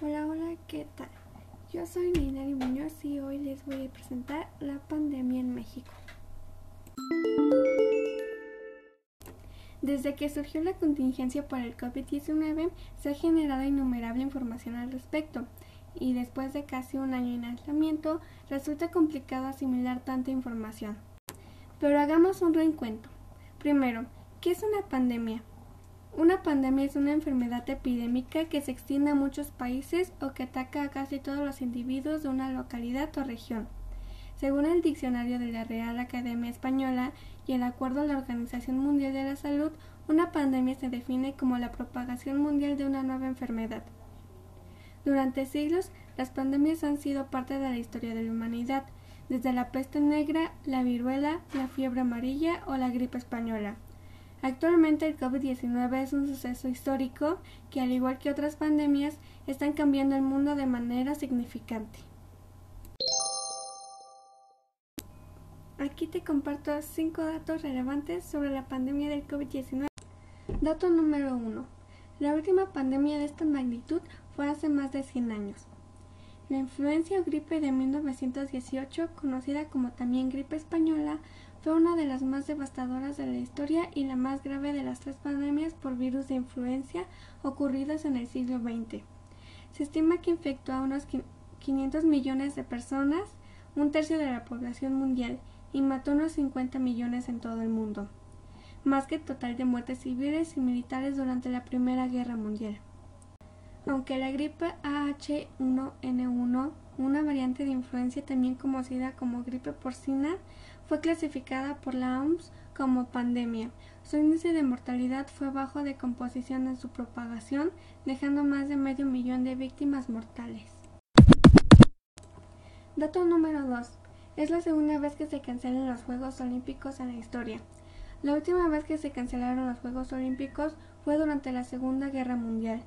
Hola, hola, ¿qué tal? Yo soy Ninari Muñoz y hoy les voy a presentar la pandemia en México. Desde que surgió la contingencia por el COVID-19 se ha generado innumerable información al respecto y después de casi un año en aislamiento resulta complicado asimilar tanta información. Pero hagamos un reencuentro. Primero, ¿qué es una pandemia? Una pandemia es una enfermedad epidémica que se extiende a muchos países o que ataca a casi todos los individuos de una localidad o región. Según el diccionario de la Real Academia Española y el acuerdo de la Organización Mundial de la Salud, una pandemia se define como la propagación mundial de una nueva enfermedad. Durante siglos, las pandemias han sido parte de la historia de la humanidad, desde la peste negra, la viruela, la fiebre amarilla o la gripe española. Actualmente el COVID-19 es un suceso histórico que, al igual que otras pandemias, están cambiando el mundo de manera significante. Aquí te comparto cinco datos relevantes sobre la pandemia del COVID-19. Dato número 1. La última pandemia de esta magnitud fue hace más de 100 años. La influencia o gripe de 1918, conocida como también gripe española, fue una de las más devastadoras de la historia y la más grave de las tres pandemias por virus de influencia ocurridas en el siglo XX. Se estima que infectó a unos 500 millones de personas, un tercio de la población mundial, y mató unos 50 millones en todo el mundo, más que el total de muertes civiles y militares durante la Primera Guerra Mundial. Aunque la gripe AH1N1, una variante de influencia también conocida como gripe porcina, fue clasificada por la OMS como pandemia. Su índice de mortalidad fue bajo de composición en su propagación, dejando más de medio millón de víctimas mortales. Dato número 2. Es la segunda vez que se cancelan los Juegos Olímpicos en la historia. La última vez que se cancelaron los Juegos Olímpicos fue durante la Segunda Guerra Mundial,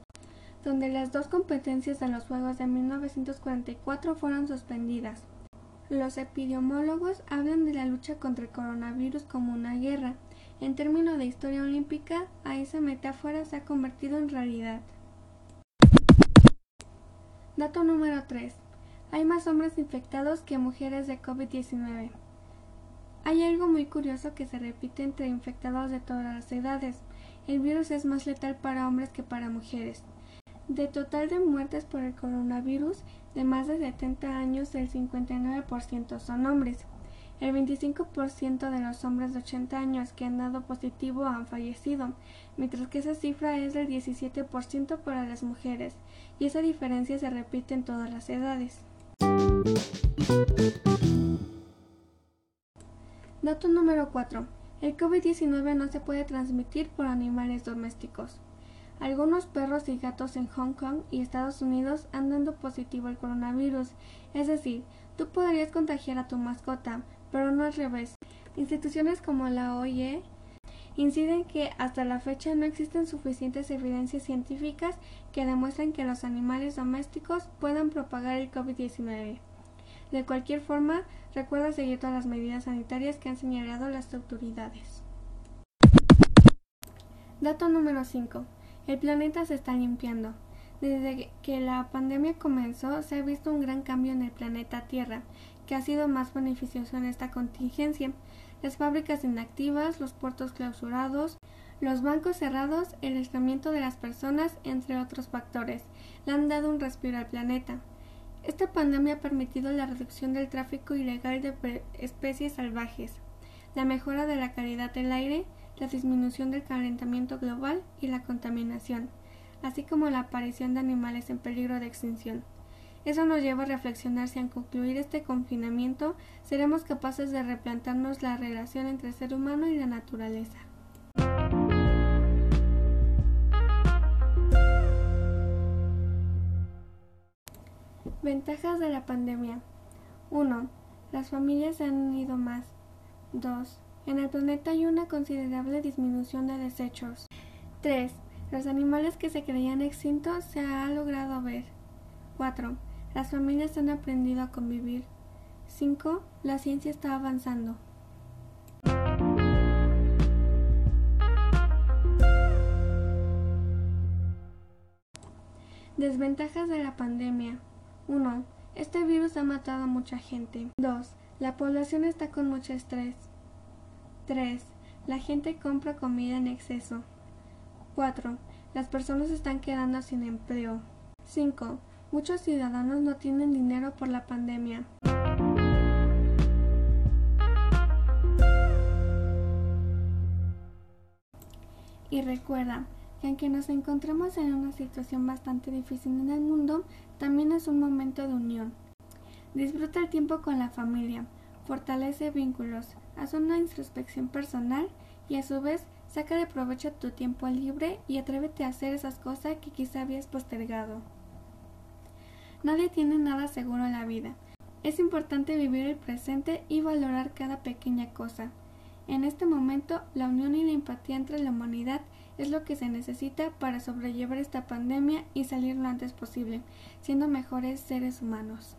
donde las dos competencias de los Juegos de 1944 fueron suspendidas. Los epidemiólogos hablan de la lucha contra el coronavirus como una guerra. En términos de historia olímpica, a esa metáfora se ha convertido en realidad. Dato número 3. Hay más hombres infectados que mujeres de COVID-19. Hay algo muy curioso que se repite entre infectados de todas las edades. El virus es más letal para hombres que para mujeres. De total de muertes por el coronavirus, de más de 70 años, el 59% son hombres. El 25% de los hombres de 80 años que han dado positivo han fallecido, mientras que esa cifra es del 17% para las mujeres, y esa diferencia se repite en todas las edades. Dato número 4. El COVID-19 no se puede transmitir por animales domésticos. Algunos perros y gatos en Hong Kong y Estados Unidos han dado positivo al coronavirus, es decir, tú podrías contagiar a tu mascota, pero no al revés. Instituciones como la OIE inciden que hasta la fecha no existen suficientes evidencias científicas que demuestren que los animales domésticos puedan propagar el COVID-19. De cualquier forma, recuerda seguir todas las medidas sanitarias que han señalado las autoridades. Dato número 5. El planeta se está limpiando. Desde que la pandemia comenzó, se ha visto un gran cambio en el planeta Tierra, que ha sido más beneficioso en esta contingencia. Las fábricas inactivas, los puertos clausurados, los bancos cerrados, el aislamiento de las personas, entre otros factores, le han dado un respiro al planeta. Esta pandemia ha permitido la reducción del tráfico ilegal de especies salvajes, la mejora de la calidad del aire, la disminución del calentamiento global y la contaminación, así como la aparición de animales en peligro de extinción. Eso nos lleva a reflexionar si al concluir este confinamiento seremos capaces de replantarnos la relación entre el ser humano y la naturaleza. Ventajas de la pandemia 1. Las familias se han unido más. 2. En el planeta hay una considerable disminución de desechos. 3. Los animales que se creían extintos se ha logrado ver. 4. Las familias han aprendido a convivir. 5. La ciencia está avanzando. Desventajas de la pandemia. 1. Este virus ha matado a mucha gente. 2. La población está con mucho estrés. 3. La gente compra comida en exceso. 4. Las personas están quedando sin empleo. 5. Muchos ciudadanos no tienen dinero por la pandemia. Y recuerda que aunque nos encontremos en una situación bastante difícil en el mundo, también es un momento de unión. Disfruta el tiempo con la familia, fortalece vínculos, haz una introspección personal y a su vez saca de provecho tu tiempo libre y atrévete a hacer esas cosas que quizá habías postergado. Nadie tiene nada seguro en la vida. Es importante vivir el presente y valorar cada pequeña cosa. En este momento, la unión y la empatía entre la humanidad es lo que se necesita para sobrellevar esta pandemia y salir lo antes posible, siendo mejores seres humanos.